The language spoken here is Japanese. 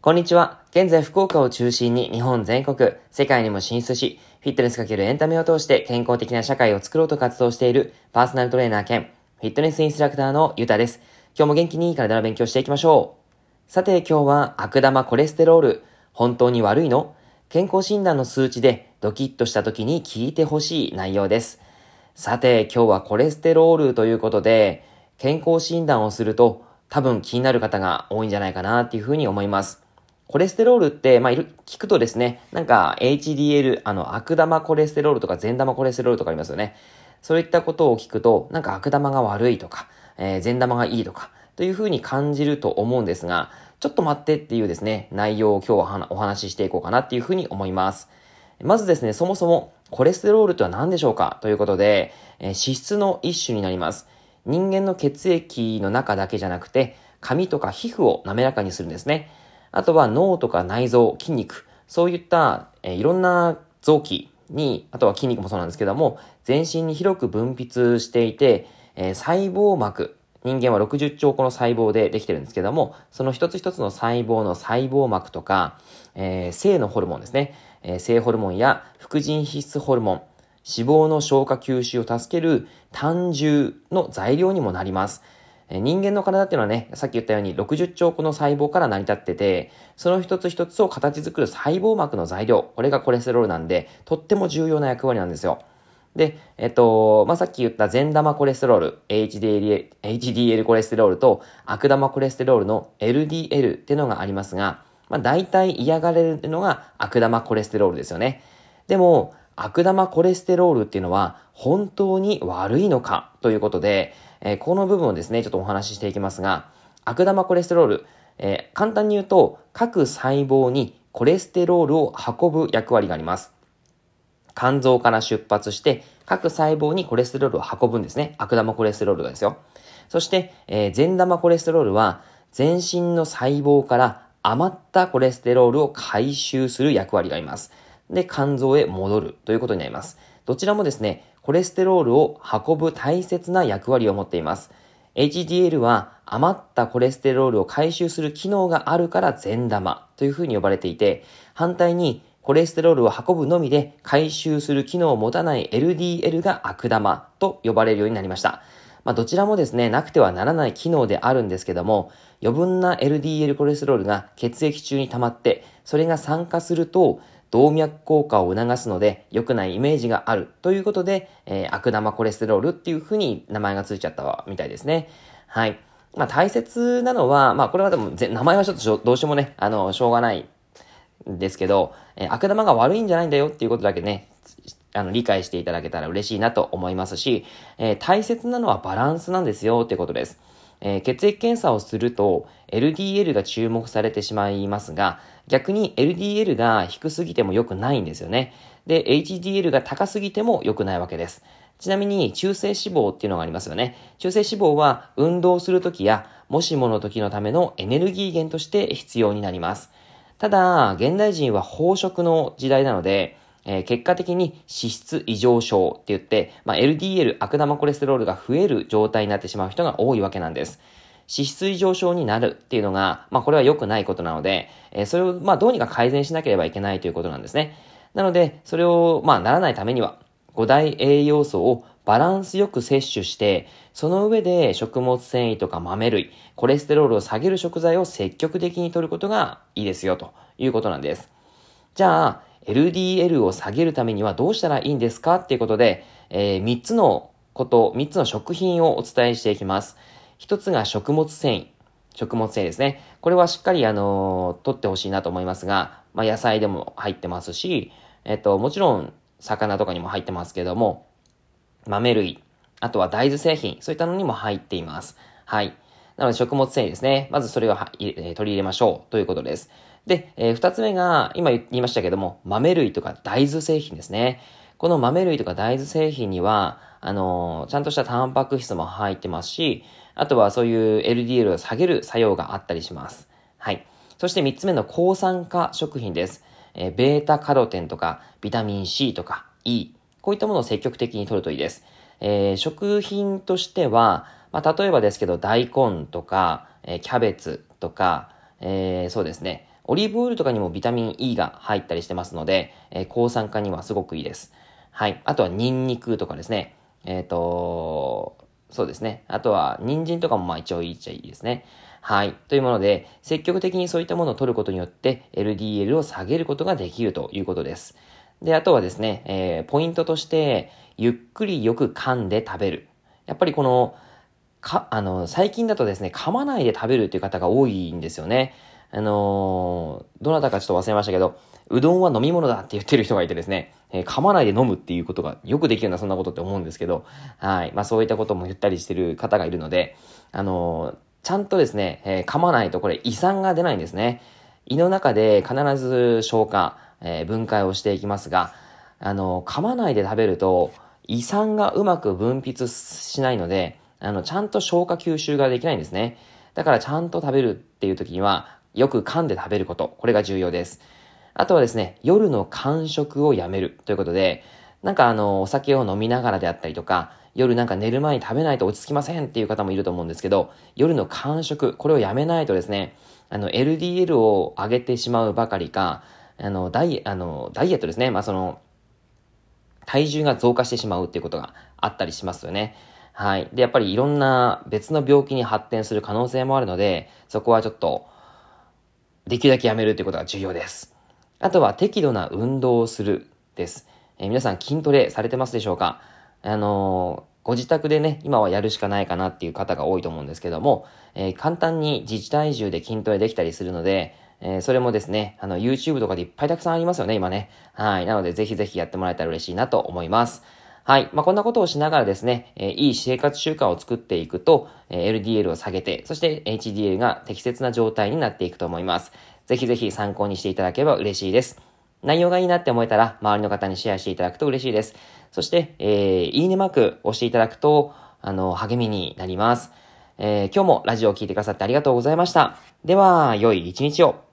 こんにちは。現在福岡を中心に日本全国、世界にも進出し、フィットネスかけるエンタメを通して健康的な社会を作ろうと活動しているパーソナルトレーナー兼フィットネスインストラクターのゆたです。今日も元気に体の勉強していきましょう。さて今日は悪玉コレステロール、本当に悪いの？健康診断の数値でドキッとした時に聞いてほしい内容です。さて今日はコレステロールということで、健康診断をすると多分気になる方が多いんじゃないかなっていうふうに思います。コレステロールって、まあ、いる、聞くとですね、なんか HDL、あの、悪玉コレステロールとか善玉コレステロールとかありますよね。そういったことを聞くと、なんか悪玉が悪いとか、えー、善玉がいいとか、というふうに感じると思うんですが、ちょっと待ってっていうですね、内容を今日はお話ししていこうかなっていうふうに思います。まずですね、そもそもコレステロールとは何でしょうか？ということで、え、脂質の一種になります。人間の血液の中だけじゃなくて、髪とか皮膚を滑らかにするんですね。あとは脳とか内臓、筋肉、そういった、え、いろんな臓器に、あとは筋肉もそうなんですけども、全身に広く分泌していて、え、細胞膜、人間は60兆個の細胞でできてるんですけども、その一つ一つの細胞の細胞膜とか、えー、性のホルモンですね、え、性ホルモンや副腎皮質ホルモン、脂肪の消化吸収を助ける胆汁の材料にもなります。人間の体っていうのはね、さっき言ったように60兆個の細胞から成り立ってて、その一つ一つを形作る細胞膜の材料、これがコレステロールなんで、とっても重要な役割なんですよ。で、えっと、まあ、さっき言った善玉コレステロール、HDL, HDL コレステロールと悪玉コレステロールの LDL っていうのがありますが、まあ、大体嫌がれるのが悪玉コレステロールですよね。でも、悪玉コレステロールっていうのは本当に悪いのかということで、えー、この部分をですね、ちょっとお話ししていきますが、悪玉コレステロール、えー、簡単に言うと、各細胞にコレステロールを運ぶ役割があります。肝臓から出発して、各細胞にコレステロールを運ぶんですね。悪玉コレステロールがですよ。そして、えー、善玉コレステロールは、全身の細胞から余ったコレステロールを回収する役割があります。で、肝臓へ戻るということになります。どちらもですね、コレステロールを運ぶ大切な役割を持っています。HDL は余ったコレステロールを回収する機能があるから善玉というふうに呼ばれていて、反対にコレステロールを運ぶのみで回収する機能を持たない LDL が悪玉と呼ばれるようになりました。まあ、どちらもですね、なくてはならない機能であるんですけども、余分な LDL コレステロールが血液中に溜まって、それが酸化すると、動脈硬化を促すので良くないイメージがあるということで、えー、悪玉コレステロールっていうふうに名前がついちゃったみたいですね。はい。まあ大切なのは、まあこれはでも名前はちょっとどうしてもね、あの、しょうがないんですけど、えー、悪玉が悪いんじゃないんだよっていうことだけね、あの、理解していただけたら嬉しいなと思いますし、えー、大切なのはバランスなんですよってことです。えー、血液検査をすると LDL が注目されてしまいますが、逆に LDL が低すぎても良くないんですよね。で、HDL が高すぎても良くないわけです。ちなみに中性脂肪っていうのがありますよね。中性脂肪は運動するときやもしもの時のためのエネルギー源として必要になります。ただ、現代人は飽食の時代なので、えー、結果的に脂質異常症って言って、まあ、LDL、悪玉コレステロールが増える状態になってしまう人が多いわけなんです。脂質異常症になるっていうのが、まあこれは良くないことなので、えー、それをまどうにか改善しなければいけないということなんですね。なので、それをまならないためには、5大栄養素をバランスよく摂取して、その上で食物繊維とか豆類、コレステロールを下げる食材を積極的に摂ることがいいですよということなんです。じゃあ、LDL を下げるためにはどうしたらいいんですかっていうことで、えー、3つのこと、3つの食品をお伝えしていきます。一つが食物繊維。食物繊維ですね。これはしっかり、あの、取ってほしいなと思いますが、まあ、野菜でも入ってますし、えっと、もちろん、魚とかにも入ってますけども、豆類、あとは大豆製品、そういったのにも入っています。はい。なので食物繊維ですね。まずそれを取り入れましょうということです。で、えー、二つ目が、今言いましたけども、豆類とか大豆製品ですね。この豆類とか大豆製品には、あのー、ちゃんとしたタンパク質も入ってますし、あとはそういう LDL を下げる作用があったりします。はい。そして三つ目の抗酸化食品です。えー、ベータカロテンとか、ビタミン C とか E。こういったものを積極的に取るといいです。えー、食品としては、まあ、例えばですけど、大根とか、えー、キャベツとか、えー、そうですね、オリーブオイルとかにもビタミン E が入ったりしてますので、えー、抗酸化にはすごくいいです。はい。あとはニンニクとかですね。えっ、ー、と、そうですね。あとは人参とかもまあ一応いいっちゃいいですね。はい。というもので、積極的にそういったものを取ることによって、LDL を下げることができるということです。で、あとはですね、えー、ポイントとして、ゆっくりよく噛んで食べる。やっぱりこの、か、あの、最近だとですね、噛まないで食べるっていう方が多いんですよね。あのー、どなたかちょっと忘れましたけど、うどんは飲み物だって言ってる人がいてですね、えー、噛まないで飲むっていうことがよくできるな、そんなことって思うんですけど、はい。まあそういったことも言ったりしてる方がいるので、あのー、ちゃんとですね、え、噛まないとこれ胃酸が出ないんですね。胃の中で必ず消化、え、分解をしていきますが、あの、噛まないで食べると、胃酸がうまく分泌しないので、あの、ちゃんと消化吸収ができないんですね。だからちゃんと食べるっていう時には、よく噛んで食べること。これが重要です。あとはですね、夜の間食をやめるということで、なんかあの、お酒を飲みながらであったりとか、夜なんか寝る前に食べないと落ち着きませんっていう方もいると思うんですけど、夜の間食、これをやめないとですね、あの、LDL を上げてしまうばかりか、あの、ダイ、あの、ダイエットですね。まあ、その、体重が増加してしまうっていうことがあったりしますよね。はい。で、やっぱりいろんな別の病気に発展する可能性もあるので、そこはちょっと、できるだけやめるということが重要です。あとは適度な運動をするです。えー、皆さん筋トレされてますでしょうか？あのー、ご自宅でね、今はやるしかないかなっていう方が多いと思うんですけども、えー、簡単に自治体重で筋トレできたりするので、え、それもですね、あの、YouTube とかでいっぱいたくさんありますよね、今ね。はい。なので、ぜひぜひやってもらえたら嬉しいなと思います。はい。まあ、こんなことをしながらですね、えー、いい生活習慣を作っていくと、えー、LDL を下げて、そして HDL が適切な状態になっていくと思います。ぜひぜひ参考にしていただければ嬉しいです。内容がいいなって思えたら、周りの方にシェアしていただくと嬉しいです。そして、えー、いいねマーク押していただくと、あの、励みになります。えー、今日もラジオを聴いてくださってありがとうございました。では、良い一日を。